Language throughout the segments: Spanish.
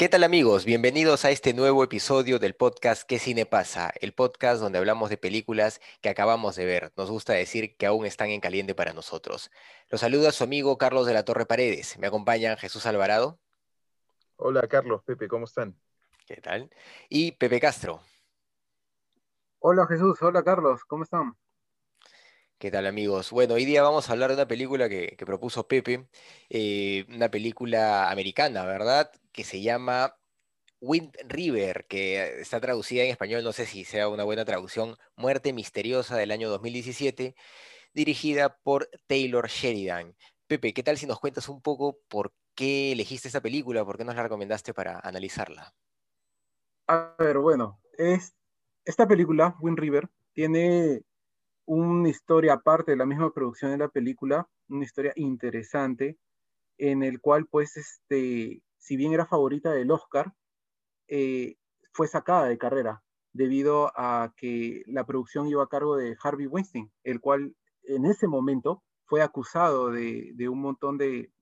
¿Qué tal amigos? Bienvenidos a este nuevo episodio del podcast ¿Qué cine pasa? El podcast donde hablamos de películas que acabamos de ver. Nos gusta decir que aún están en caliente para nosotros. Los saluda su amigo Carlos de la Torre Paredes. Me acompañan Jesús Alvarado. Hola Carlos, Pepe, ¿cómo están? ¿Qué tal? Y Pepe Castro. Hola Jesús, hola Carlos, ¿cómo están? ¿Qué tal amigos? Bueno, hoy día vamos a hablar de una película que, propuso Pepe, eh, una película americana, ¿verdad? Que se llama Wind River, que está traducida en español, no sé si sea una buena traducción, Muerte Misteriosa del año 2017, dirigida por Taylor Sheridan. Pepe, ¿qué tal si nos cuentas un poco por qué elegiste esta película, por qué nos la recomendaste para analizarla? A ver, bueno, es, esta película, Wind River, tiene una historia aparte de la misma producción de la película, una historia interesante, en el cual, pues, este, si bien era favorita del Oscar, eh, fue sacada de carrera debido a que la producción iba a cargo de Harvey Weinstein, el cual en ese momento fue acusado de, de un montón de,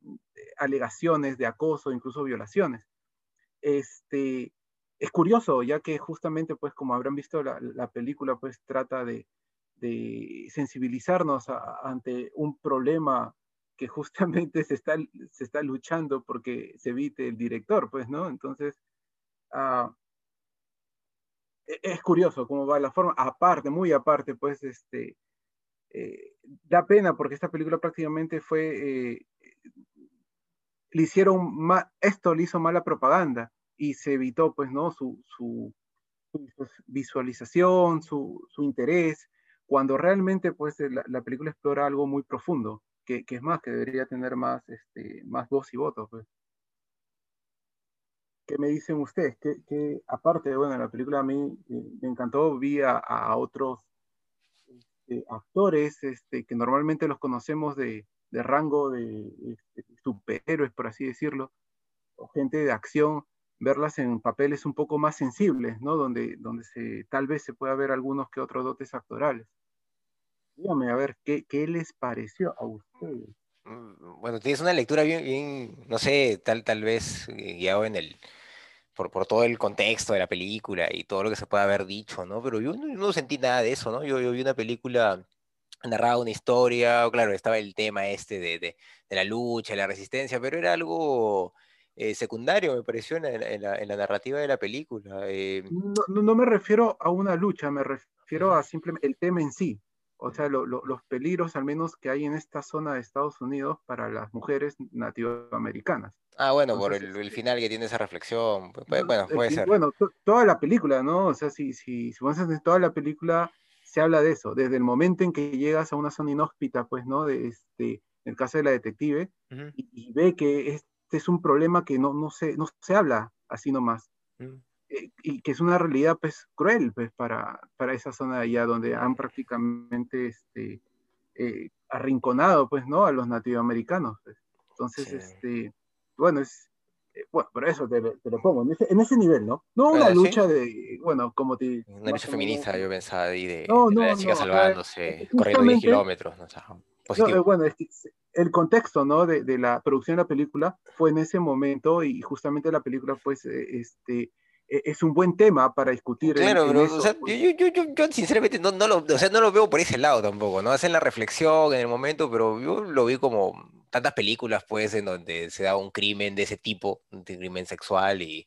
alegaciones de acoso, incluso violaciones. Este, es curioso, ya que justamente, pues, como habrán visto, la, la película, pues, trata de, de sensibilizarnos a, ante un problema que justamente se está, se está luchando porque se evite el director, pues, ¿no? Entonces, uh, es curioso cómo va la forma, aparte, muy aparte, pues, este, eh, da pena porque esta película prácticamente fue, eh, le hicieron, esto le hizo mala propaganda y se evitó, pues, ¿no? Su, su, su visualización, su, su interés, cuando realmente pues la, la, película explora algo muy profundo, que, que, es más, que debería tener más, este, más voz y voto. Pues. ¿Qué me dicen ustedes? Que aparte, bueno, la película a mí eh, me encantó, vi a, a otros este, actores este, que normalmente los conocemos de, de rango de este, superhéroes, por así decirlo, o gente de acción, verlas en papeles un poco más sensibles, ¿no? Donde, donde se, tal vez se pueda ver algunos que otros dotes actorales. Dígame, a ver, ¿qué, ¿qué, les pareció a ustedes? Bueno, tienes una lectura bien, bien no sé, tal, tal vez eh, guiado en el, por, por, todo el contexto de la película y todo lo que se puede haber dicho, ¿no? Pero yo no, no sentí nada de eso, ¿no? Yo, yo vi una película narraba una historia, claro, estaba el tema este de, de, de la lucha, la resistencia, pero era algo eh, secundario, me pareció, en, en, la, en, la, narrativa de la película. Eh... No, no, me refiero a una lucha, me refiero a simplemente el tema en sí. O sea, lo, lo, los peligros al menos que hay en esta zona de Estados Unidos para las mujeres nativoamericanas. Ah, bueno, Entonces, por el, el, final que tiene esa reflexión, pues, bueno, puede ser. Bueno, toda la película, ¿no? O sea, si, si, si vos haces toda la película, se habla de eso, desde el momento en que llegas a una zona inhóspita, pues, ¿no? De este, en el caso de la detective, uh -huh. y, y, ve que es, este es un problema que no, no, se, no se habla así nomás. Mm. Eh, y que es una realidad pues cruel pues, para, para esa zona de allá donde han prácticamente este, eh, arrinconado pues, ¿no? a los nativoamericanos. Pues. Entonces, sí. este, bueno, es, eh, bueno, por eso te, te, lo pongo, en ese, en ese nivel, ¿no? No una bueno, lucha ¿sí? de, bueno, como te... Una lucha feminista, yo pensaba, ahí de, no, de no, la chica no, salvándose, corriendo 10 kilómetros, ¿no? O sea, no, eh, bueno, es que el contexto ¿no? de, de, la producción de la película fue en ese momento y justamente la película pues este, es un buen tema para discutir. Claro, en, en pero o sea, yo, yo, yo, yo, sinceramente no, no, lo, o sea, no lo veo por ese lado tampoco, ¿no? Hacen la reflexión en el momento, pero yo lo vi como tantas películas pues en donde se da un crimen de ese tipo, un crimen sexual y,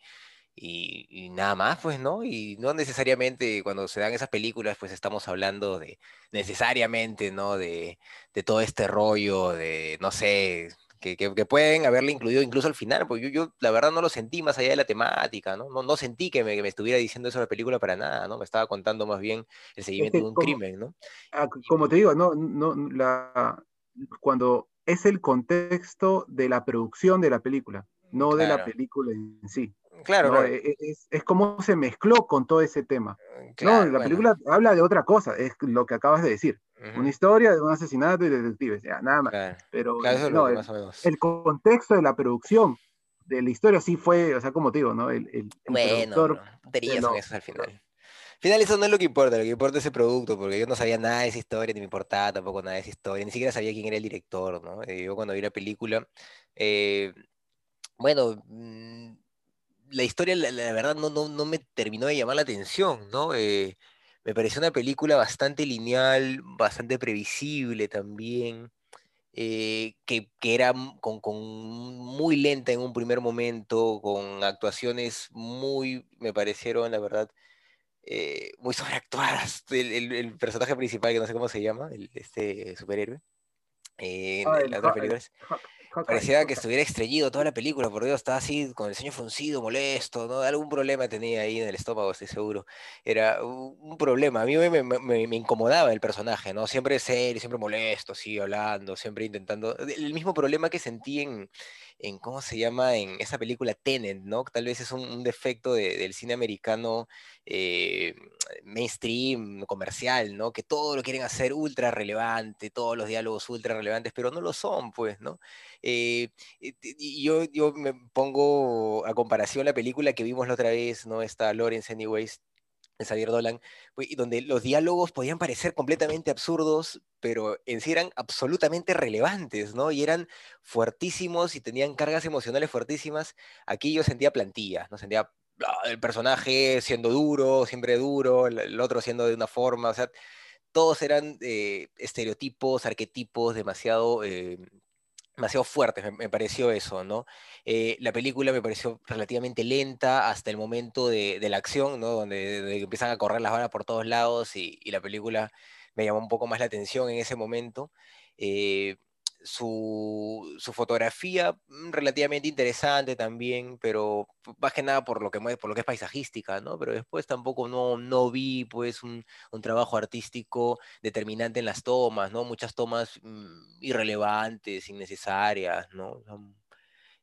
y, y, nada más, pues, ¿no? Y no necesariamente cuando se dan esas películas, pues estamos hablando de necesariamente, ¿no? De, de todo este rollo, de, no sé, que, que, que, pueden haberle incluido incluso al final, porque yo, yo, la verdad no lo sentí más allá de la temática, ¿no? No, no sentí que me, que me, estuviera diciendo eso la película para nada, ¿no? Me estaba contando más bien el seguimiento es de un como, crimen, ¿no? Ah, como te digo, no, no, la, cuando es el contexto de la producción de la película, no de la Claro. película en sí. Claro, ¿no? claro. E- e- Es, es como se mezcló con todo ese tema. claro, no, la bueno. película habla de otra cosa, es lo que acabas de decir. Ujú, Una historia de un asesinato y detectives, ya, nada más. Claro, Pero claro, no, el, más o menos. el contexto de la producción de la historia sí fue, o sea, como te digo, ¿no? El, el- el Bueno, productor son lo- esas al final. Al final eso no es lo que importa, lo que importa es ese producto, porque yo no sabía nada de esa historia, ni me importaba tampoco nada de esa historia, ni siquiera sabía quién era el director, ¿no? Eh, yo cuando vi la película, eh, bueno, mm, la historia, la, la verdad, no, no, no me terminó de llamar la atención, ¿no? Eh, me pareció una película bastante lineal, bastante previsible también, eh, que, que era con, con muy lenta en un primer momento, con actuaciones muy, me parecieron, la verdad, eh, muy sobreactuadas. El, el- el personaje principal, que no sé cómo se llama, el, este superhéroe, eh, Ah, en las otras películas. Parecía que estuviera estreñido toda la película, por Dios, estaba así con el ceño fruncido, molesto, ¿no? Algún problema tenía ahí en el estómago, estoy seguro. Era un problema. A mí me, me- me- me incomodaba el personaje, ¿no? Siempre serio, siempre molesto, así, hablando, siempre intentando. El mismo problema que sentí en, en ¿cómo se llama? En esa película Tenet, ¿no? Tal vez es un, defecto de- del cine americano eh, mainstream, comercial, ¿no? Que todo lo quieren hacer ultra relevante, todos los diálogos ultra relevantes, pero no lo son, pues, ¿no? Eh, y yo, yo me pongo a comparación la película que vimos la otra vez, ¿no? Esta Lawrence Anyways, Xavier Dolan, donde los diálogos podían parecer completamente absurdos, pero en sí eran absolutamente relevantes, ¿no? Y eran fuertísimos y tenían cargas emocionales fuertísimas. Aquí yo sentía plantillas, ¿no? Sentía ah, el personaje siendo duro, siempre duro, el, el otro siendo de una forma, o sea, todos eran eh, estereotipos, arquetipos demasiado... eh, demasiado fuertes, me, me pareció eso, ¿no? Eh, la película me pareció relativamente lenta hasta el momento de, la acción, ¿no? Donde, empiezan a correr las balas por todos lados y, y la película me llamó un poco más la atención en ese momento. Eh, su, su fotografía mm, relativamente interesante también, pero más que nada por lo que, por lo que es paisajística, ¿no? Pero después tampoco no, no vi pues un, un trabajo artístico determinante en las tomas, ¿no? Muchas tomas mm, irrelevantes, innecesarias, ¿no?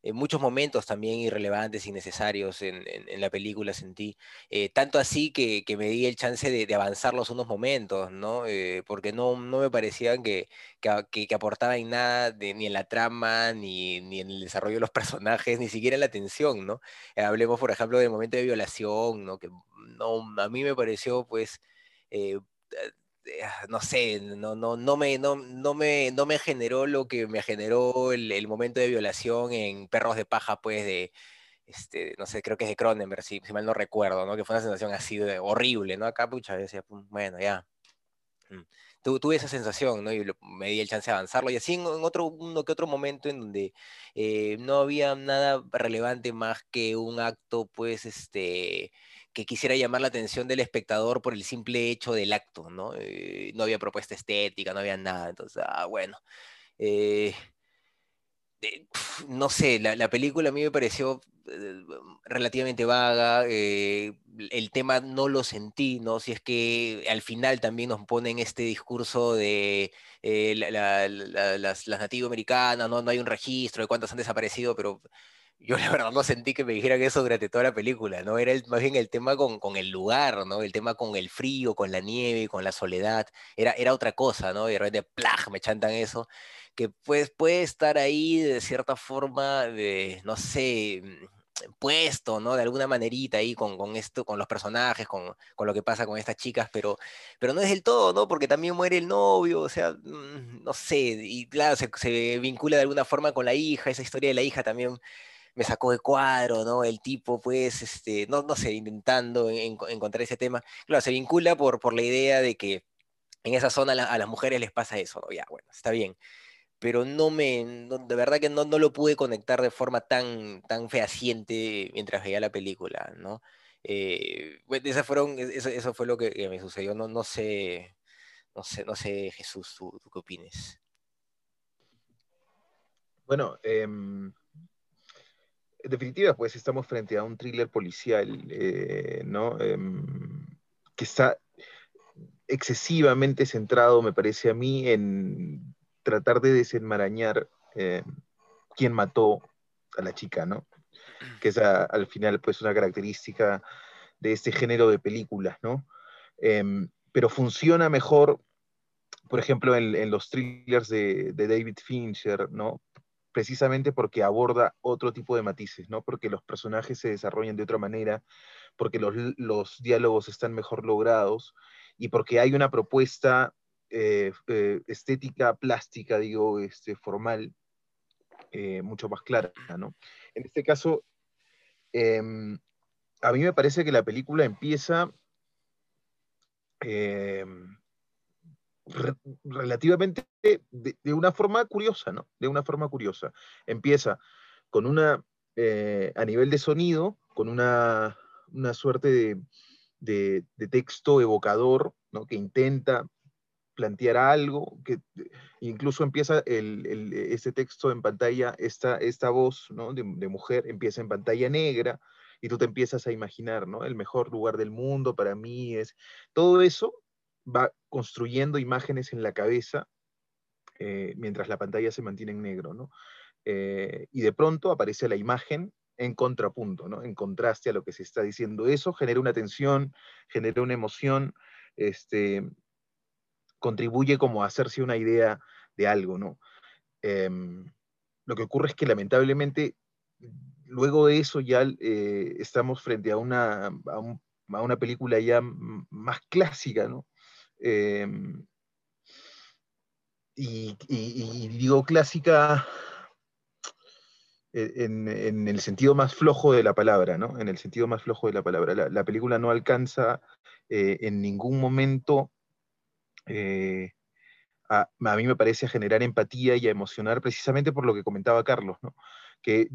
En muchos momentos también irrelevantes, innecesarios en, en- en la película sentí. Eh, tanto así que, que me di el chance de, de avanzarlos unos momentos, ¿no? Eh, porque no, no me parecían que, que, que- aportaban nada ni en la trama, ni, ni en el desarrollo de los personajes, ni siquiera en la tensión, ¿no? Eh, hablemos, por ejemplo, del momento de violación, ¿no? Que no, a mí me pareció, pues, eh, eh, no sé, no, no, no me, no, no me, no me generó lo que me generó el, momento de violación en Perros de Paja, pues, de, este, no sé, creo que es de Cronenberg, si, mal no recuerdo, ¿no? Que fue una sensación así de horrible, ¿no? Acá, pucha, decía, "Pum, bueno, ya. Mm. Tu- tuve esa sensación, ¿no? Y me di el chance de avanzarlo. Y así en, en otro, uno que otro momento en donde eh, no había nada relevante más que un acto, pues, este, que quisiera llamar la atención del espectador por el simple hecho del acto, ¿no? Eh, no había propuesta estética, no había nada. Entonces, ah, bueno. eh, eh, no sé, la, la película a mí me pareció eh, relativamente vaga, eh, el tema no lo sentí, ¿no? Si es que al final también nos ponen este discurso de eh, la- la- las, las nativoamericanas, ¿no? No hay un registro de cuántas han desaparecido, pero yo la verdad no sentí que me dijeran eso durante toda la película, ¿no? Era el- más bien el tema con, con el lugar, ¿no? El tema con el frío, con la nieve, con la soledad, era, era otra cosa, ¿no? Y de repente, ¡plag! me chantan eso que pues, puede estar ahí de cierta forma, de, no sé, mm, puesto, ¿no? De alguna manerita ahí con, con esto, con los personajes, con, con lo que pasa con estas chicas, pero, pero no es del todo, ¿no? Porque también muere el novio, o sea, mm, no sé, y claro, se, se vincula de alguna forma con la hija, esa historia de la hija también me sacó de cuadro, ¿no? El tipo, pues, este, no, no sé, intentando en- en- encontrar ese tema. Claro, se vincula por, por la idea de que en esa zona a, la- a las mujeres les pasa eso, ¿no? Ya, bueno, está bien pero no me, de verdad que no, no lo pude conectar de forma tan, tan fehaciente mientras veía la película, ¿no? Eh, esas fueron, eso, fue lo que, me sucedió, no, no sé, no sé, no sé, Jesús, ¿tú, qué opines? Bueno, em, en definitiva, pues estamos frente a un thriller policial, eh, ¿no? Em, que está excesivamente centrado, me parece a mí, en tratar de desenmarañar eh, quién mató a la chica, ¿no? Que es al final pues una característica de este género de películas, ¿no? Em, pero funciona mejor, por ejemplo, en, los thrillers de, de, David Fincher, ¿no? Precisamente porque aborda otro tipo de matices, ¿no? Porque los personajes se desarrollan de otra manera, porque los, los diálogos están mejor logrados y porque hay una propuesta eh, eh, estética, plástica, digo, este, formal, eh, mucho más clara, ¿no? En este caso, em, a mí me parece que la película empieza relativamente de, una forma curiosa, ¿no? De una forma curiosa. Empieza con una, a nivel de sonido, con una, una suerte de, de, texto evocador, ¿no? Que intenta plantear algo, que incluso empieza el, este texto en pantalla, esta, esta voz ¿no? de, mujer empieza en pantalla negra y tú te empiezas a imaginar, ¿no? El mejor lugar del mundo para mí es... Todo eso va construyendo imágenes en la cabeza eh, mientras la pantalla se mantiene en negro, ¿no? Eh, y de pronto aparece la imagen en contrapunto, ¿no? En contraste a lo que se está diciendo. Eso genera una tensión, genera una emoción, este, contribuye como a hacerse una idea de algo, ¿no? Em, lo que ocurre es que lamentablemente luego de eso ya eh, estamos frente a una, a, una película ya más clásica, ¿no? Em, y, digo clásica en, el sentido más flojo de la palabra, ¿no? En el sentido más flojo de la palabra. La, película no alcanza eh, en ningún momento, eh, a, mí me parece, a generar empatía y a emocionar precisamente por lo que comentaba Carlos, ¿no? Que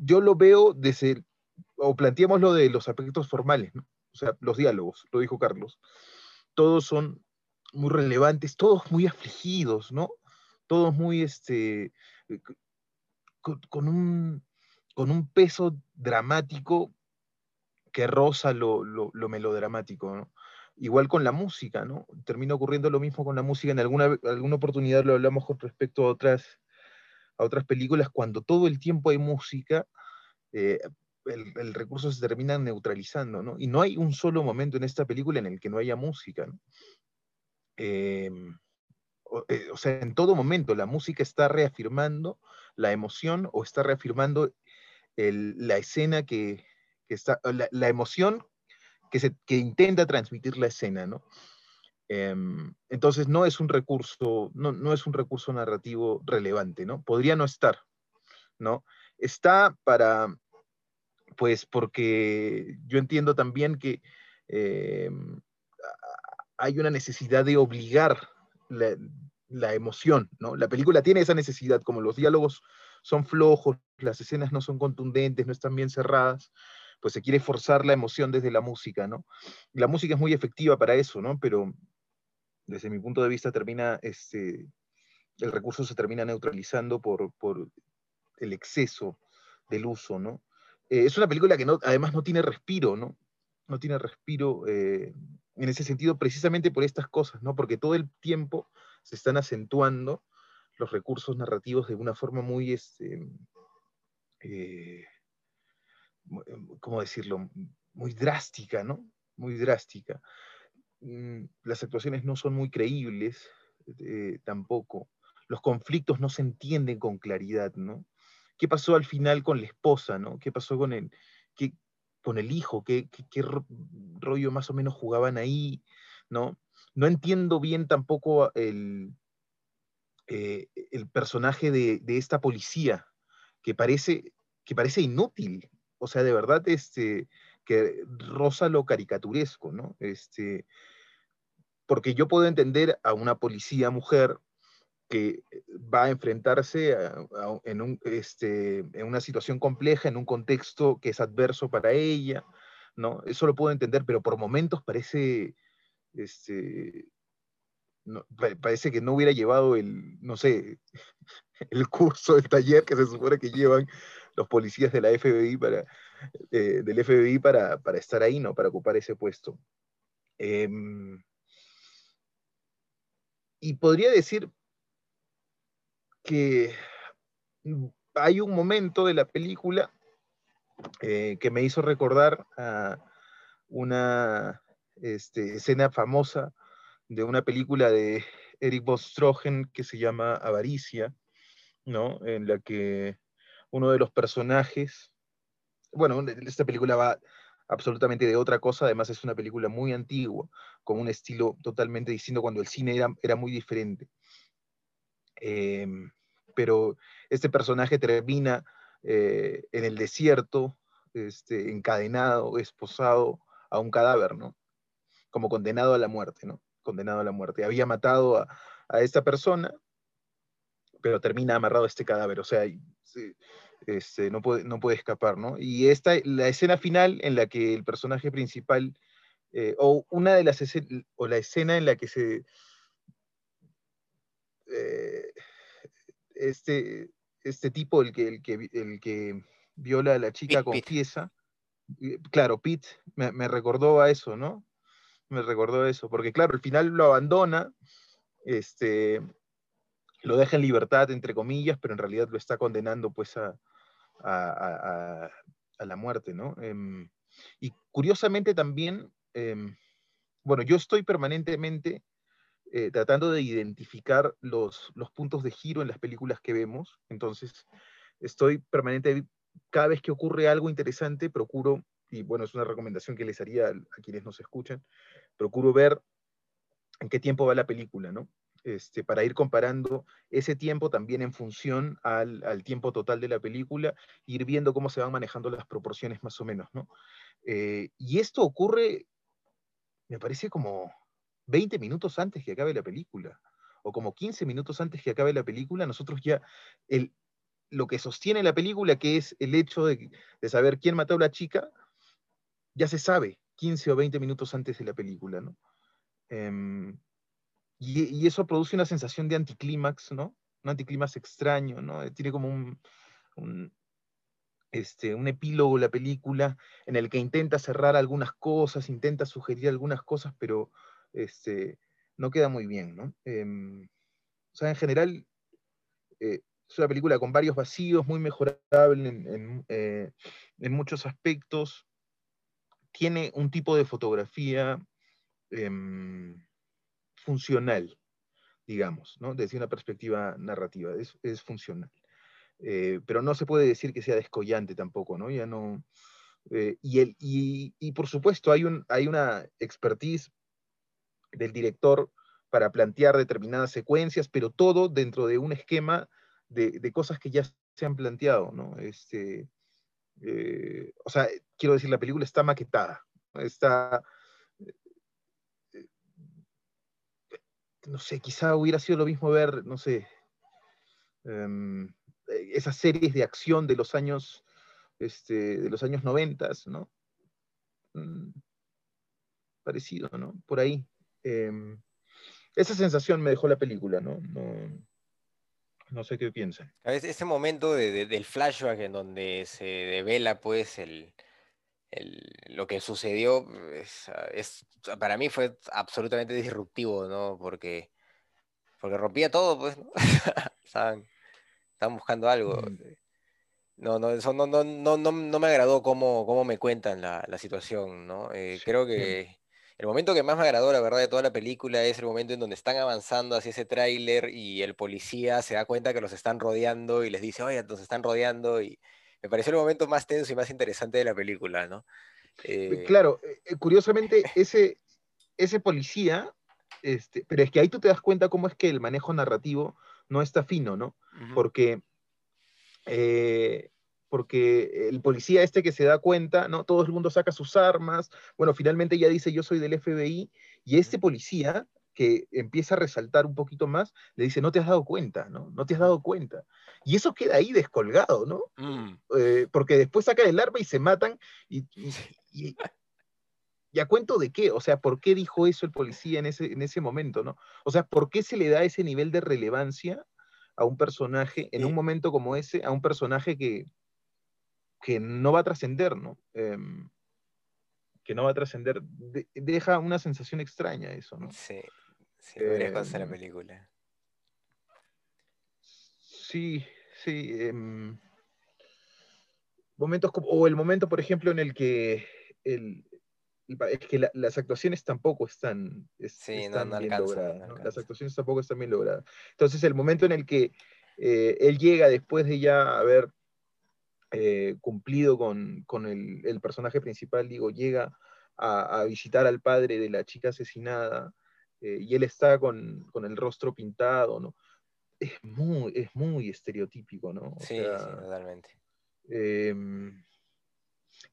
yo lo veo desde, o planteamos lo de los aspectos formales. O sea, los diálogos, lo dijo Carlos. Todos son muy relevantes, todos muy afligidos, ¿no? Todos muy, este, con, un, con un peso dramático que roza lo, melodramático, Igual con la música, ¿no? Termina ocurriendo lo mismo con la música. En alguna, alguna oportunidad lo hablamos con respecto a otras, a otras películas, cuando todo el tiempo hay música, eh, el, recurso se termina neutralizando, ¿no? Y no hay un solo momento en esta película en el que no haya música, ¿no? Em, eh, o, sea, en todo momento la música está reafirmando la emoción o está reafirmando la escena que, está, la, emoción que, se, intenta transmitir la escena, ¿no? Em, entonces no es un recurso, no, no, es un recurso narrativo relevante, ¿no? Podría no estar, ¿no? Está para, pues porque yo entiendo también que em, hay una necesidad de obligar la, emoción, ¿no? La película tiene esa necesidad, como los diálogos son flojos, las escenas no son contundentes, no están bien cerradas, pues se quiere forzar la emoción desde la música, ¿no? La música es muy efectiva para eso, ¿no? Pero desde mi punto de vista termina, este, el recurso se termina neutralizando por, el exceso del uso, ¿no? Eh, es una película que no, además no tiene respiro, ¿no? No tiene respiro eh, en ese sentido precisamente por estas cosas, ¿no? Porque todo el tiempo se están acentuando los recursos narrativos de una forma muy, este, eh, ¿cómo decirlo? Muy drástica, ¿no? Muy drástica. Mm, las actuaciones no son muy creíbles tampoco. Los conflictos no se entienden con claridad, ¿no? ¿Qué pasó al final con la esposa, ¿no? ¿Qué pasó con el, qué, con el hijo, qué, qué, rollo más o menos jugaban ahí, ¿no? No entiendo bien tampoco el, eh, el personaje de, esta policía, que parece, que parece inútil, o sea, de verdad, este, que roza lo caricaturesco, ¿no? Este, porque yo puedo entender a una policía mujer que eh, va a enfrentarse en, un, este, en una situación compleja, en un contexto que es adverso para ella, ¿no? Eso lo puedo entender, pero por momentos parece, este, parece que no hubiera llevado el, no sé, el curso, el taller que se supone que llevan los policías de la FBI para, eh, del FBI para, para, estar ahí, ¿no? Para ocupar ese puesto. Em, y podría decir que hay un momento de la película eh, que me hizo recordar a una este, escena famosa de una película de Eric Bostrogen que se llama Avaricia, ¿no? En la que uno de los personajes, bueno, esta película va absolutamente de otra cosa, además es una película muy antigua, con un estilo totalmente distinto cuando el cine era, era muy diferente. Em, pero este personaje termina eh, en el desierto, este, encadenado, esposado a un cadáver, ¿no? Como condenado a la muerte, ¿no? Condenado a la muerte. Había matado a, esta persona, pero termina amarrado a este cadáver, o sea, este, no, puede, no puede escapar, ¿no? Y esta, la escena final en la que el personaje principal, eh, o una de las escenas, o la escena en la que se... Eh, este, este tipo, el que, el que, el que viola a la chica, confiesa. Claro, Pete me, recordó a eso, ¿no? Me recordó eso, porque claro, al final lo abandona, este, lo deja en libertad, entre comillas, pero en realidad lo está condenando pues a, a, la muerte, ¿no? Em, y curiosamente también, em, bueno, yo estoy permanentemente eh, tratando de identificar los, los, puntos de giro en las películas que vemos. Entonces, estoy permanente, cada vez que ocurre algo interesante, procuro, y bueno, es una recomendación que les haría a, quienes nos escuchan, procuro ver en qué tiempo va la película, ¿no? Este, para ir comparando ese tiempo también en función al, al, tiempo total de la película, ir viendo cómo se van manejando las proporciones más o menos, ¿no? Eh, y esto ocurre, me parece como 20 minutos antes que acabe la película, o como 15 minutos antes que acabe la película, nosotros ya, el, lo que sostiene la película, que es el hecho de, saber quién mató a la chica, ya se sabe 15 o 20 minutos antes de la película, ¿no? Em, y, eso produce una sensación de anticlímax, ¿no? Un anticlímax extraño, ¿no? Tiene como un, un, este, un epílogo la película en el que intenta cerrar algunas cosas, intenta sugerir algunas cosas, pero este, no queda muy bien, ¿no? Em, o sea, en general, eh, es una película con varios vacíos, muy mejorable en, eh, muchos aspectos. Tiene un tipo de fotografía em, funcional, digamos, ¿no? desde una perspectiva narrativa, es, funcional. Eh, pero no se puede decir que sea descollante tampoco, ¿no? Ya no... y, por supuesto hay, hay una expertise del director para plantear determinadas secuencias, pero todo dentro de un esquema de, cosas que ya se han planteado, ¿no? Este, eh, o sea, quiero decir, la película está maquetada, está, eh, no sé, quizá hubiera sido lo mismo ver, no sé, em, esas series de acción de los años, este, de los años noventas, ¿no? Mm, parecido, ¿no? Por ahí. Em, esa sensación me dejó la película, ¿no? No, sé qué piensan. Ese momento del flashback en donde se devela pues el, lo que sucedió es, para mí fue absolutamente disruptivo, ¿no? Porque, porque rompía todo, pues, ¿no? estaban, buscando algo. Mm. No, no, eso no, no, no, no, me agradó cómo, cómo me cuentan la, situación, ¿no? Eh, creo que el momento que más me agradó, la verdad, de toda la película es el momento en donde están avanzando hacia ese tráiler y el policía se da cuenta que los están rodeando y les dice, oye, nos están rodeando. Y me pareció el momento más tenso y más interesante de la película, ¿no? Eh, claro, eh, curiosamente, ese, ese policía, este, pero es que ahí tú te das cuenta cómo es que el manejo narrativo no está fino, ¿no? Porque eh, porque el policía este que se da cuenta, ¿no? Todo el mundo saca sus armas, bueno, finalmente ya dice yo soy del FBI, y este policía que empieza a resaltar un poquito más, le dice, no te has dado cuenta, ¿no? No te has dado cuenta. Y eso queda ahí descolgado, ¿no? Mm. Eh, porque después saca el arma y se matan, y, y, a cuento de qué? O sea, ¿por qué dijo eso el policía en ese, en ese momento, ¿no? O sea, ¿por qué se le da ese nivel de relevancia a un personaje, en un momento como ese, a un personaje que, que no va a trascender, ¿no? Em, que no va a trascender. deja una sensación extraña eso, ¿no? Sí, sí, lo la em, película. sí, sí. em, momentos como, o el momento, por ejemplo, en el que el, es que la- las actuaciones tampoco están, es- Sí, están no bien logradas. Las actuaciones tampoco están bien logradas. Entonces, el momento en el que eh, él llega después de ya haber eh, cumplido con, con el, el personaje principal, digo, llega a, a visitar al padre de la chica asesinada eh, y él está con, con el rostro pintado, ¿no? Es muy, es muy estereotípico, ¿no? O Sí, sea, sí, totalmente. Em,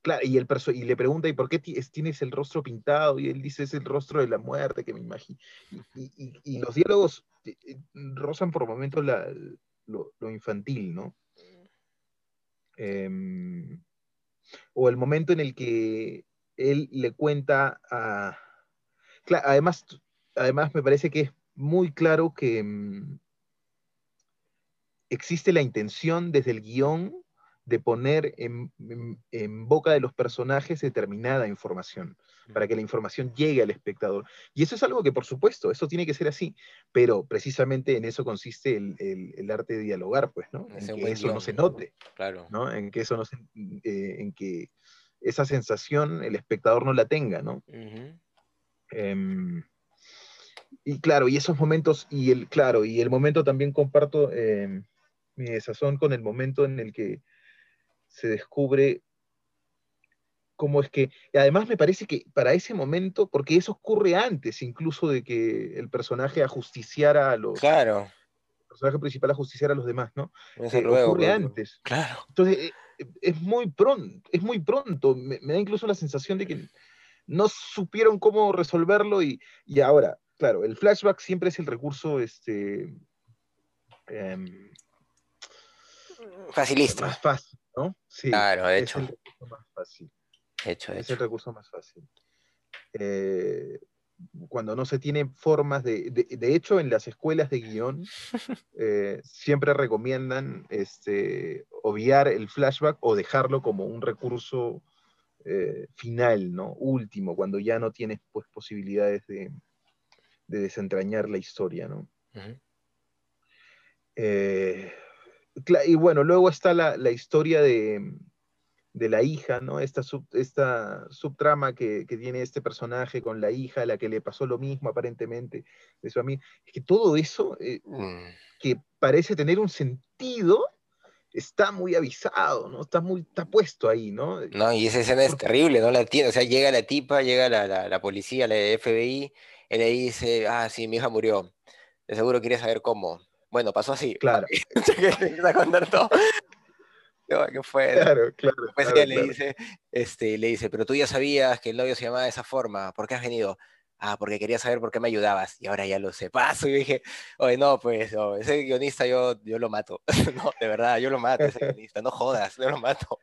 claro, y, el perso- y le pregunta, ¿y por qué ti- es- tienes el rostro pintado? Y él dice, es el rostro de la muerte que me imagino. Y, y- los diálogos eh, rozan por momentos la- lo, lo infantil, ¿no? Em, o el momento en el que él le cuenta a... Además, además me parece que es muy claro que mm, existe la intención desde el guion de poner en, en- en boca de los personajes determinada información, para que la información llegue al espectador. Y eso es algo que, por supuesto, eso tiene que ser así, pero precisamente en eso consiste el, el- el arte de dialogar, pues, ¿no? En que eso no se note. Claro. ¿no? En que eso no se- eh, en que esa sensación el espectador no la tenga, ¿no? Em, y claro, y esos momentos, y el, claro, y el momento también comparto em, mi desazón con el momento en el que se descubre cómo es que, y además me parece que para ese momento, porque eso ocurre antes incluso de que el personaje ajusticiara a los, Claro. el personaje principal ajusticiara a los demás, ¿no? Eh, luego, ocurre antes. Claro. Entonces, eh, eh, es muy pronto, es muy pronto. Me, me da incluso la sensación de que no supieron cómo resolverlo y, y ahora, claro, el flashback siempre es el recurso este, em, Facilista. más fácil, ¿no? Sí, Claro, de es hecho. el recurso más fácil. Hecho, Es el recurso más fácil. Eh, cuando no se tiene formas de, de, de hecho, en las escuelas de guion eh, siempre recomiendan este, obviar el flashback o dejarlo como un recurso eh, final, ¿no? Último, cuando ya no tienes pues, posibilidades de, de desentrañar la historia, ¿no? Eh, y bueno, luego está la, la historia de, de la hija, ¿no? Esta, sub- esta subtrama que, que tiene este personaje con la hija, a la que le pasó lo mismo aparentemente de su amiga. Es que todo eso, eh, Mm. que parece tener un sentido, está muy avisado, ¿no? Está muy, está puesto ahí, ¿no? No, y esa escena es terrible, no la entiendo. O sea, llega la tipa, llega la, la, la policía, la FBI, él le dice, ah, sí, mi hija murió. De seguro quería saber cómo. Bueno, pasó así. Claro, a contar todo. No, ¿Qué fue? claro, claro. Después claro, ella le dice, este, le dice, pero tú ya sabías que el novio se llamaba de esa forma, ¿por qué has venido? Ah, porque quería saber por qué me ayudabas, y ahora ya lo sé. Paso, y yo dije, oye, no, pues, ese guionista yo, yo lo mato. no, de verdad, yo lo mato, ese guionista, no jodas, yo lo mato.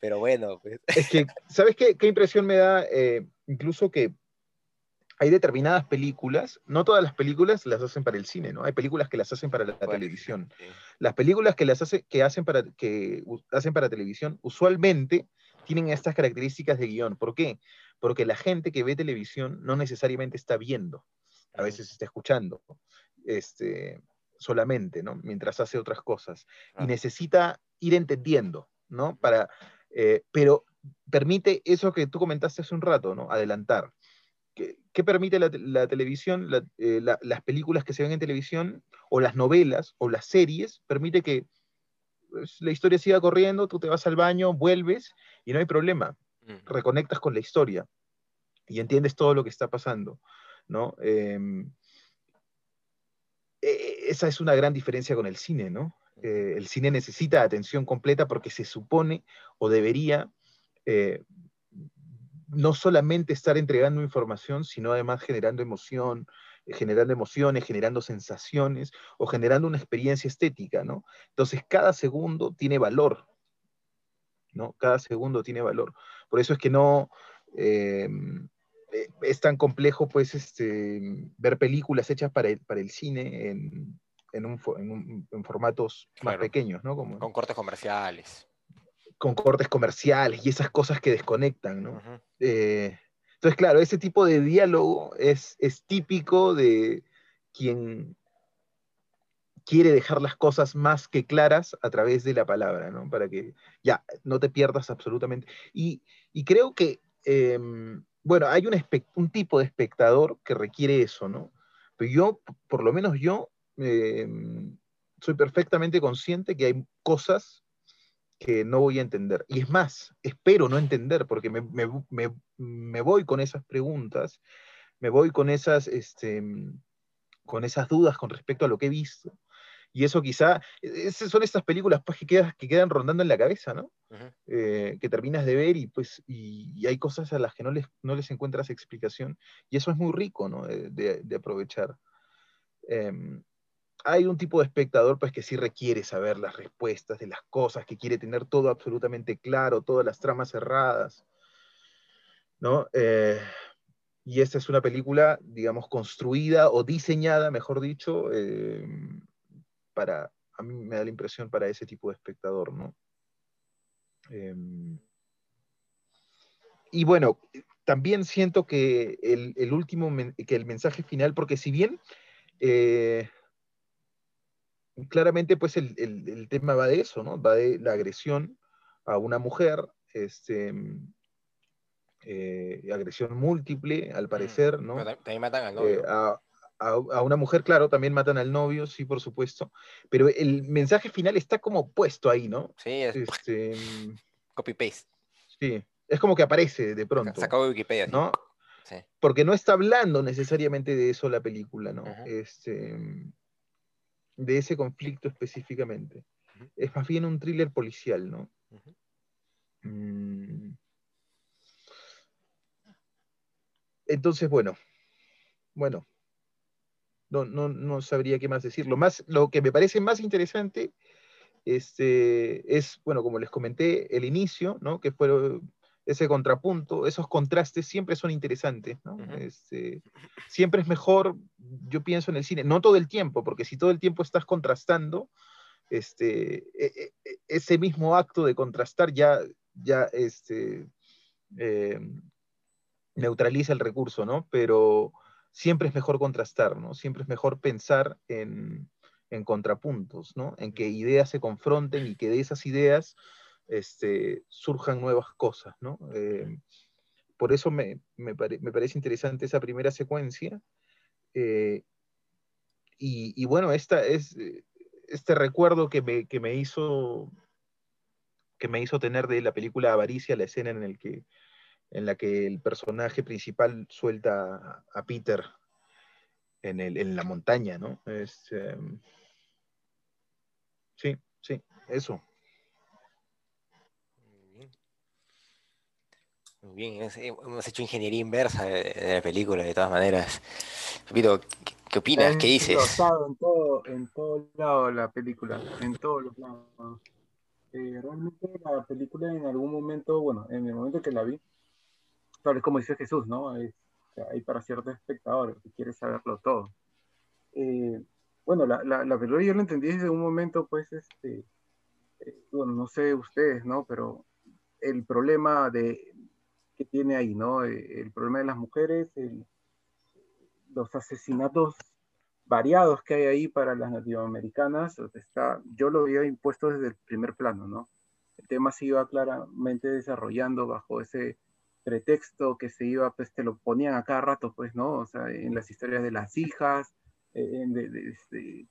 pero bueno, pues. Es que, ¿sabes qué, qué impresión me da? Eh, incluso que hay determinadas películas, no todas las películas las hacen para el cine, ¿no? Hay películas que las hacen para la Bueno, televisión. sí. Las películas que las hace, que hacen para, que hacen para televisión usualmente tienen estas características de guion. ¿Por qué? Porque la gente que ve televisión no necesariamente está viendo, a veces está escuchando este, solamente, ¿no? Mientras hace otras cosas. Y claro. necesita ir entendiendo, ¿no? Para, eh, pero permite eso que tú comentaste hace un rato, ¿no? Adelantar. ¿Qué, qué permite la, te- la televisión, la- eh, la- las películas que se ven en televisión, o las novelas, o las series? Permite que pues, la historia siga corriendo, tú te vas al baño, vuelves, y no hay problema Mm, reconectas con la historia y entiendes todo lo que está pasando, ¿no? Em, e- esa es una gran diferencia con el cine, ¿no? Eh, el cine necesita atención completa porque se supone o debería eh, no solamente estar entregando información, sino además generando emoción, eh, generando emociones, generando sensaciones o generando una experiencia estética, ¿no? Entonces cada segundo tiene valor, ¿no? Cada segundo tiene valor. Por eso es que no eh, eh, es tan complejo, pues, este, ver películas hechas para el, para el cine en, en, un en un- en formatos más pequeños, ¿no? Como, Con cortes comerciales. Con cortes comerciales y esas cosas que desconectan, ¿no? Eh, entonces, claro, ese tipo de diálogo es, es típico de quien, quiere dejar las cosas más que claras a través de la palabra, ¿no? Para que ya no te pierdas absolutamente. Y, y creo que, em, bueno, hay un, un, tipo de espectador que requiere eso, ¿no? Pero yo, por lo menos yo, em, soy perfectamente consciente que hay cosas que no voy a entender. Y es más, espero no entender, porque me, me, me, me voy con esas preguntas, me voy con esas, este, con esas dudas con respecto a lo que he visto. Y eso quizá, esas son estas películas pues, que, quedan, que quedan rondando en la cabeza, ¿no? Eh, que terminas de ver y, pues, y, hay cosas a las que no les, no les encuentras explicación. Y eso es muy rico, ¿no? De, de aprovechar. Em, hay un tipo de espectador pues que sí requiere saber las respuestas de las cosas, que quiere tener todo absolutamente claro, todas las tramas cerradas, ¿no? Eh, y esta es una película, digamos, construida o diseñada, mejor dicho, eh, para, a mí me da la impresión, para ese tipo de espectador, ¿no? Em, y bueno, también siento que el, último, que el mensaje final, porque si bien eh, claramente pues el, tema va de eso, ¿no? Va de la agresión a una mujer, este, eh, agresión múltiple, al parecer, ¿no? también matan al novio. Eh, a, una mujer, claro, también matan al novio, sí, por supuesto, pero el mensaje final está como puesto ahí, ¿no? Sí, es este, copy-paste. Sí, es como que aparece de pronto. Sacado de Wikipedia. ¿no? Sí. Porque no está hablando necesariamente de eso la película, ¿no? este, de ese conflicto específicamente. Es más bien un thriller policial, ¿no? Mm. Entonces, bueno, bueno, no, no, sabría qué más decir. Lo, más, lo que me parece más interesante este, es, bueno, como les comenté, el inicio, ¿no? Que fue ese contrapunto, esos contrastes siempre son interesantes, ¿no? Este, siempre es mejor, yo pienso en el cine, no todo el tiempo, porque si todo el tiempo estás contrastando, este, e, e, e, ese mismo acto de contrastar ya, ya este, eh, neutraliza el recurso, ¿no? Pero siempre es mejor contrastar, ¿no? Siempre es mejor pensar en, en contrapuntos, ¿no? En que ideas se confronten y que de esas ideas este, surjan nuevas cosas, ¿no? Eh, por eso me, parece interesante esa primera secuencia. Eh, y, bueno, esta es, este recuerdo que me, hizo, que me hizo tener de la película Avaricia, la escena en, el que, en la que el personaje principal suelta a, Peter en, la montaña, ¿no? Este, sí, sí, eso. Muy bien, hemos hecho ingeniería inversa de, la película, de todas maneras. Pepito, ¿qué, opinas? ¿Qué dices? En todo, en todo lado la película, en todos los lados. Eh, realmente la película en algún momento, bueno, en el momento que la vi, tal como dice Jesús, ¿no? hay para ciertos espectadores que quiere saberlo todo. Eh, bueno, la, la, la, película yo lo entendí desde un momento, pues, este, eh, bueno, no sé ustedes, ¿no? Pero el problema de, que tiene ahí, ¿no? Eh, el problema de las mujeres, los asesinatos variados que hay ahí para las latinoamericanas, está, yo lo había impuesto desde el primer plano, ¿no? El tema se iba claramente desarrollando bajo ese pretexto que se iba, pues te lo ponían a cada rato, pues, ¿no? O sea, en las historias de las hijas, eh, en de, este,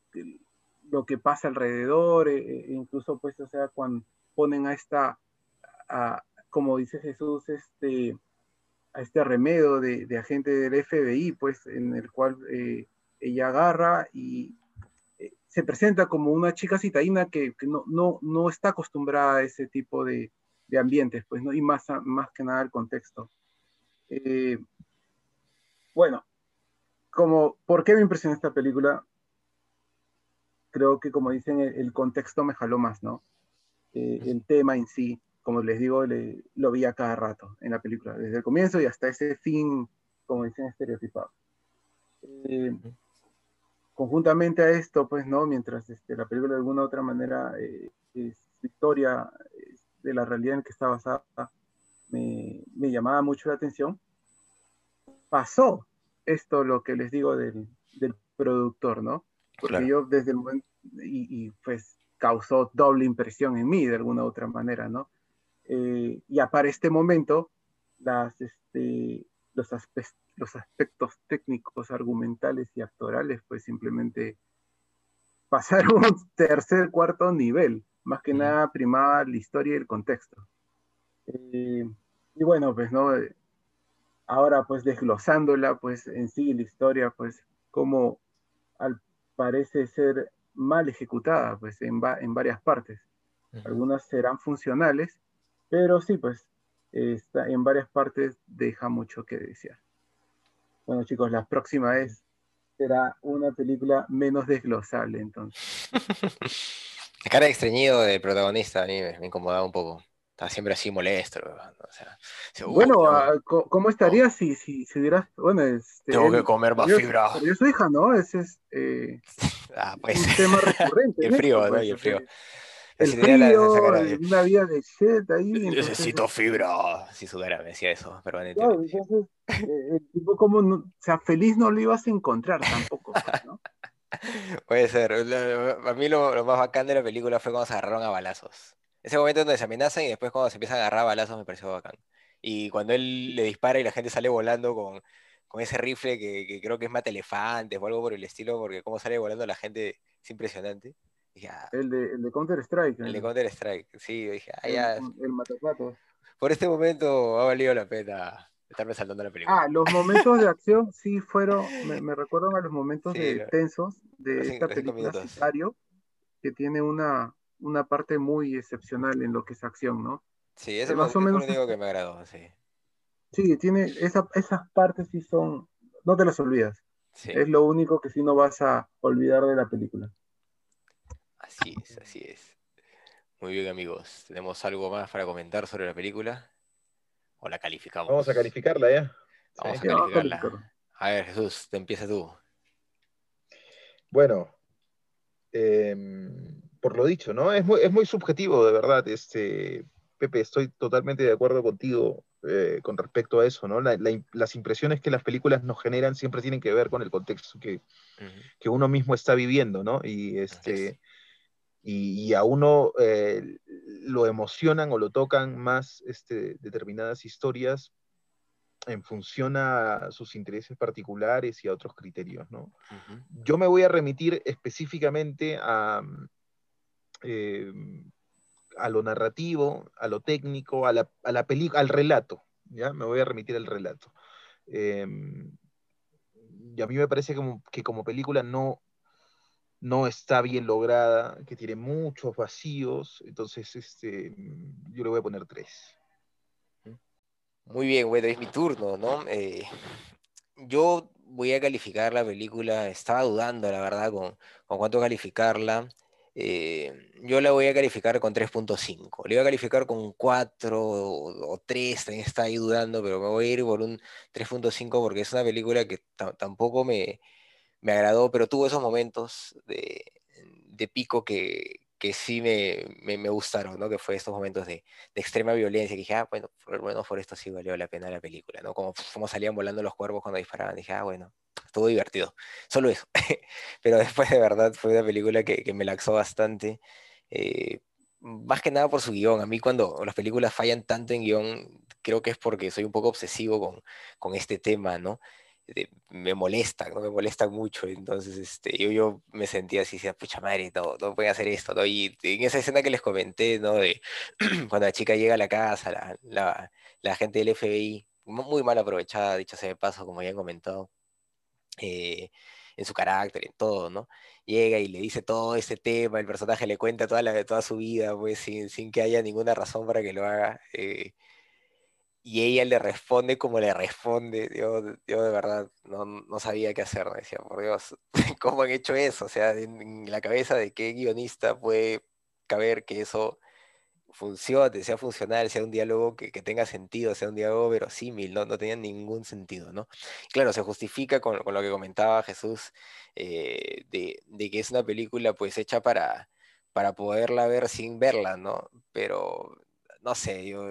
lo que pasa alrededor, e incluso, pues, o sea, cuando ponen a esta, a, como dice Jesús, este, a este remedio de, agente del FBI, pues en el cual eh, ella agarra y eh, se presenta como una chica citadina que, no, no, no, está acostumbrada a ese tipo de, de, ambientes, pues, ¿no? Y más, más que nada el contexto. Eh, bueno, como, ¿por qué me impresionó esta película? Creo que, como dicen, el, el contexto me jaló más, ¿no? el tema en sí como les digo, lo vi a cada rato en la película, desde el comienzo y hasta ese fin, como dicen, estereotipado. Eh, conjuntamente a esto, pues, ¿no? Mientras este, la película de alguna u otra manera eh, es historia de la realidad en que está basada, me, me, llamaba mucho la atención. Pasó esto, lo que les digo del, del productor, ¿no? Porque yo desde el momento, y, pues causó doble impresión en mí de alguna u otra manera, ¿no? Eh, y para este momento, las, este, los, los aspectos técnicos, argumentales y actorales, pues simplemente pasaron un tercer, cuarto nivel. Más que nada primaba la historia y el contexto. Eh, y bueno, pues, ¿no? Ahora, pues, desglosándola, pues, en sí, la historia, pues, como al, parece ser mal ejecutada, pues, en, en varias partes. Algunas serán funcionales, pero sí, pues, está, en varias partes deja mucho que desear. Bueno, chicos, la próxima vez será una película menos desglosable, entonces. La cara de extrañido del protagonista a mí me, incomodaba un poco. Estaba siempre así molesto. bueno, ah, ¿cómo estaría si, si, si hubieras. Bueno, este, Tengo que comer más fibra. Pero su hija, ¿no? Ese es eh, ah, pues. un tema recurrente. el frío, ¿no? Y el frío. El frío, una vida de shit ahí. Necesito fibra. Si supiera, me decía eso. Pero claro, entonces, eh, el tipo como, no, o sea, feliz no lo ibas a encontrar tampoco, pues, ¿no? Puede ser. A mí lo, más bacán de la película fue cuando se agarraron a balazos. Ese momento donde se amenazan y después cuando se empiezan a agarrar a balazos me pareció bacán. Y cuando él le dispara y la gente sale volando con, con ese rifle que, creo que es mata elefantes o algo por el estilo, porque cómo sale volando la gente es impresionante. Ah, el, de, el de Counter Strike. El de Counter Strike, sí, dije, ah, ya. El, el Por este momento ha valido la pena estarme saltando la película. Ah, los momentos de acción sí fueron, me, me recuerdan a los momentos de tensos de esta película Sicario, que tiene una, una parte muy excepcional en lo que es acción, ¿no? Sí, ese más o menos es lo único que me agradó, sí. Sí, tiene esa, esas partes sí son, no te las olvidas. Es lo único que sí no vas a olvidar de la película. Así es, así es. Muy bien, amigos. ¿Tenemos algo más para comentar sobre la película? ¿O la calificamos? Vamos a calificarla ya. Vamos a calificarla. A ver, Jesús, te empieza tú. Bueno, em, por lo dicho, ¿no? Es muy, es muy subjetivo, de verdad. Este, Pepe, estoy totalmente de acuerdo contigo eh, con respecto a eso, ¿no? las impresiones que las películas nos generan siempre tienen que ver con el contexto que, que uno mismo está viviendo, ¿no? Y este y, a uno eh, lo emocionan o lo tocan más este, determinadas historias en función a sus intereses particulares y a otros criterios. ¿no? Yo me voy a remitir específicamente a, eh, a lo narrativo, a lo técnico, a la, a la al relato. ¿ya? Me voy a remitir al relato. Em, y a mí me parece como, que como película no, no está bien lograda, que tiene muchos vacíos, entonces este, yo le voy a poner tres. Muy bien, bueno, es mi turno, ¿no? Eh, yo voy a calificar la película, estaba dudando, la verdad, con, con cuánto calificarla. Eh, yo la voy a calificar con 3.5. Le voy a calificar con 4 o, 3, también está ahí dudando, pero me voy a ir por un 3.5 porque es una película que tampoco me, me agradó, pero tuvo esos momentos de, pico que, sí me, me, gustaron, ¿no? Que fue estos momentos de, extrema violencia, que dije, ah, bueno, por, bueno, por esto sí valió la pena la película, ¿no? Como, como salían volando los cuervos cuando disparaban, dije, ah, bueno, estuvo divertido, solo eso. pero después de verdad fue una película que, me laxó bastante. Eh, más que nada por su guion. A mí cuando las películas fallan tanto en guion, creo que es porque soy un poco obsesivo con, con este tema, ¿no? Me molesta, ¿no? Me molesta mucho. Entonces, este, yo, yo me sentía así, decía, pucha madre, no, no pueden hacer esto, ¿no? Y en esa escena que les comenté, ¿no? De cuando la chica llega a la casa, la, la, la gente del FBI, muy mal aprovechada, dicho sea de paso, como ya han comentado, eh, en su carácter, en todo, ¿no? Llega y le dice todo ese tema, el personaje le cuenta toda, la, toda su vida, pues, sin, sin que haya ninguna razón para que lo haga. Eh, y ella le responde como le responde. Yo, yo de verdad no, no, sabía qué hacer. Me decía, por Dios, ¿cómo han hecho eso? O sea, en, la cabeza de qué guionista puede caber que eso funcione, sea funcional, sea un diálogo que, que tenga sentido, sea un diálogo verosímil, ¿no? No tenía ningún sentido, ¿no? Claro, se justifica con, con lo que comentaba Jesús, eh, de, de, que es una película pues hecha para, para poderla ver sin verla, ¿no? Pero, no sé, yo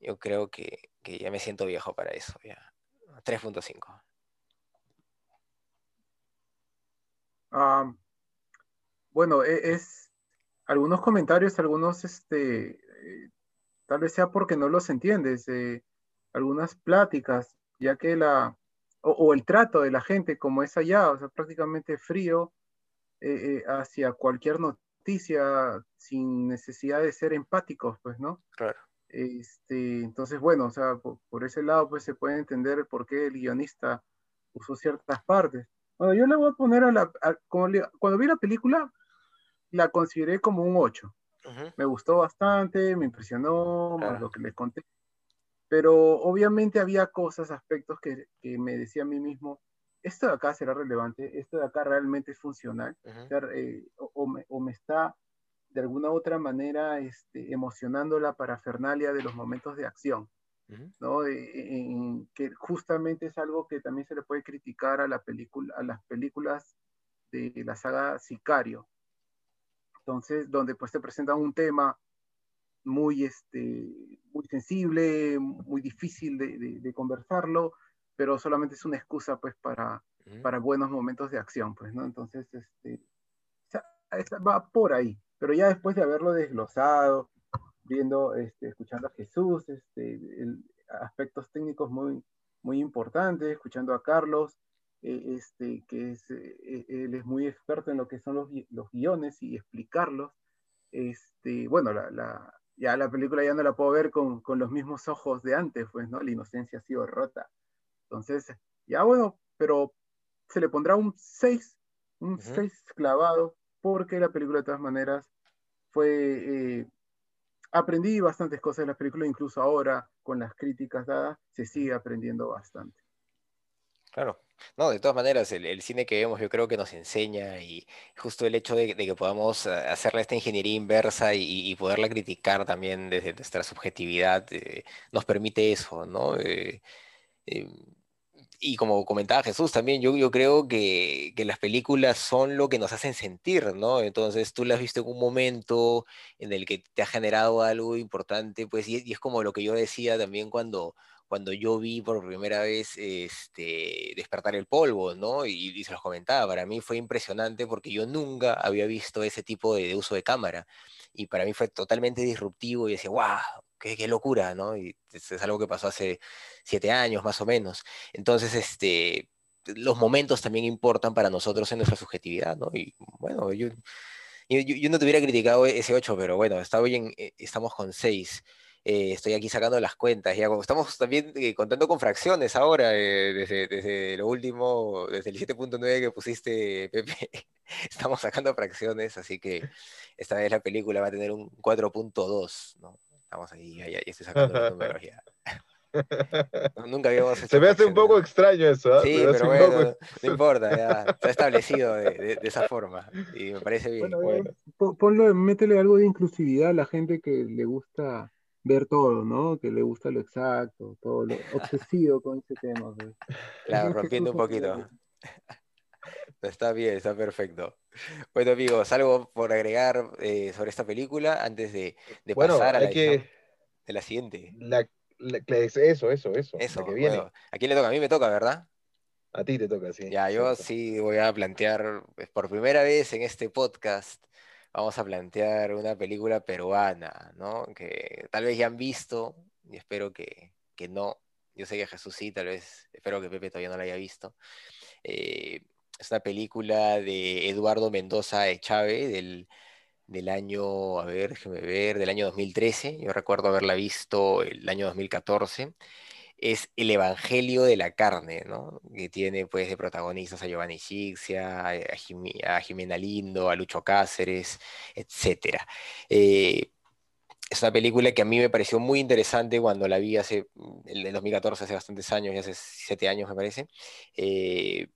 yo creo que, ya me siento viejo para eso, ya. 3.5. Ah, bueno, e- es, algunos comentarios, algunos, este, eh, tal vez sea porque no los entiendes, eh, algunas pláticas, ya que la, o, o el trato de la gente como es allá, o sea, prácticamente frío eh, hacia cualquier noticia sin necesidad de ser empáticos, pues, ¿no? Claro. Este, entonces, bueno, o sea, por, por ese lado, pues se puede entender por qué el guionista usó ciertas partes. Bueno, yo le voy a poner a la, a- le- cuando vi la película, la consideré como un 8. Ujú, Me gustó bastante, me impresionó, más Claro. lo que les conté. Pero obviamente había cosas, aspectos que, que me decía a mí mismo, esto de acá será relevante, esto de acá realmente es funcional, ser, eh, o, o me, o me está de alguna u otra manera este, emocionando la parafernalia de los momentos de acción, ¿no? Eh, en- que justamente es algo que también se le puede criticar a, la película, a las películas de la saga Sicario. Entonces, donde pues te presentan un tema muy, este, muy sensible, muy difícil de, de- de conversarlo, pero solamente es una excusa pues para, para buenos momentos de acción, pues, ¿no? Entonces, este, va por ahí, pero ya después de haberlo desglosado, viendo, este, escuchando a Jesús, este, el- aspectos técnicos muy, muy importantes, escuchando a Carlos, eh, este, que es, eh, él es muy experto en lo que son los, los guiones y explicarlos. Este, bueno, la, la- ya la película ya no la puedo ver con, con los mismos ojos de antes, pues, ¿no? La inocencia ha sido rota. Entonces, ya bueno, pero se le pondrá un 6, un Ujú. 6 clavado, porque la película de todas maneras fue... eh, aprendí bastantes cosas de la película, incluso ahora con las críticas dadas, se sigue aprendiendo bastante. Claro. No, de todas maneras, el, cine que vemos yo creo que nos enseña y justo el hecho de, que podamos eh, hacerle esta ingeniería inversa y, poderla criticar también desde nuestra subjetividad eh, nos permite eso, ¿no? Eh, y como comentaba Jesús también, yo, yo creo que, que las películas son lo que nos hacen sentir, ¿no? Entonces tú las has visto en un momento en el que te ha generado algo importante, pues, y, y es como lo que yo decía también cuando, cuando yo vi por primera vez este, Despertar el Polvo, ¿no? Y, y se los comentaba, para mí fue impresionante porque yo nunca había visto ese tipo de, de uso de cámara. Y para mí fue totalmente disruptivo y decía, wow, qué, locura, ¿no? Y es, algo que pasó hace siete años más o menos. Entonces, este, los momentos también importan para nosotros en nuestra subjetividad, ¿no? Y bueno, yo, yo, no te hubiera criticado ese 8, pero bueno, eh, estamos con 6. estoy aquí sacando las cuentas, ya estamos también eh, contando con fracciones ahora, eh, desde, desde lo último, desde el 7.9 que pusiste, Pepe, estamos sacando fracciones, así que esta vez la película va a tener un 4.2, ¿no? Estamos ahí, ya, ya- estoy sacando los números ya. No, Nunca habíamos hecho Se me hace un poco extraño eso, ¿ah? Sí, me hace pero bueno, poco- no, no importa, ya está establecido de, de- de esa forma y me parece bien. Bueno, Bueno. po- ponlo, métele algo de inclusividad a la gente que le gusta ver todo, ¿no? Que le gusta lo exacto, todo lo obsesivo con ese tema. pues. Claro, rompiendo un poquito. Está bien, está perfecto. Bueno, amigos, algo por agregar eh, sobre esta película antes de, de Bueno, pasar a la que- de la siguiente. La, eso, eso, eso. Eso, que viene. bueno, ¿a quién le toca? A mí me toca, ¿verdad? A ti te toca, sí. Ya, yo sí voy a plantear, pues, por primera vez en este podcast, vamos a plantear una película peruana, ¿no? Que tal vez ya han visto y espero que, que no. Yo sé que Jesús sí, tal vez, espero que Pepe todavía no la haya visto. Eh, es una película de Eduardo Mendoza Echave del, del año, a ver, déjeme ver, del año 2013. Yo recuerdo haberla visto el año 2014 es el Evangelio de la Carne, ¿no? Que tiene pues de protagonistas a Giovanni Sixia, a, Jimena Lindo, a Lucho Cáceres, etc. es una película que a mí me pareció muy interesante cuando la vi hace, el de 2014, hace bastantes años, ya hace siete años me parece. Eh,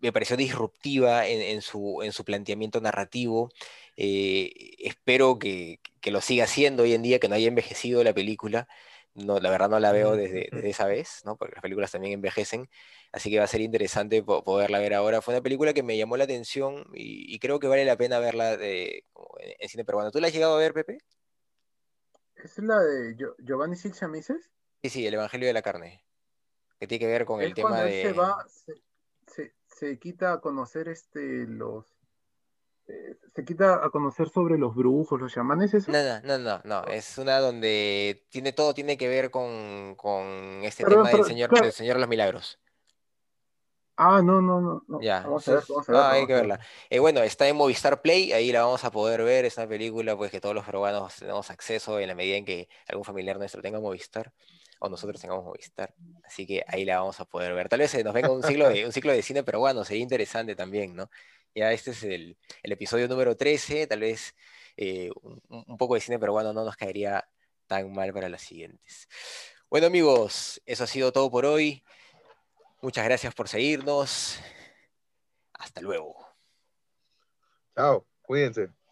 me pareció disruptiva en, en su, en su planteamiento narrativo. Eh, espero que, que lo siga haciendo hoy en día, que no haya envejecido la película. No, la verdad no la veo desde, desde esa vez, ¿no? porque las películas también envejecen, así que va a ser interesante po- poderla ver ahora. Fue una película que me llamó la atención y, y creo que vale la pena verla de- en, en cine peruano. ¿Tú la has llegado a ver, Pepe? ¿Es la de Gio- Giovanni Sixia Mises? Sí, sí, El Evangelio de la Carne, que tiene que ver con el tema de... se va, se, se- se quita a conocer este, los, eh, se quita a conocer sobre los brujos, los chamanes, ¿eso? No, no, no, no, no. Es una donde tiene todo tiene que ver con, con este tema del Señor, claro. del Señor de los Milagros. Ah, no, no, no. no. Ya, Vamos a ver, vamos a ver. ah, hay que verla. Eh, bueno, está en Movistar Play, ahí la vamos a poder ver. Es una película pues que todos los peruanos tenemos acceso en la medida en que algún familiar nuestro tenga Movistar o nosotros tengamos Movistar. Así que ahí la vamos a poder ver. Tal vez se nos venga un ciclo de, un ciclo de cine peruano, sería interesante también, ¿no? Ya este es el, el episodio número 13, tal vez eh, un, un poco de cine peruano no nos caería tan mal para las siguientes. Bueno amigos, eso ha sido todo por hoy. Muchas gracias por seguirnos. Hasta luego. Chao, cuídense.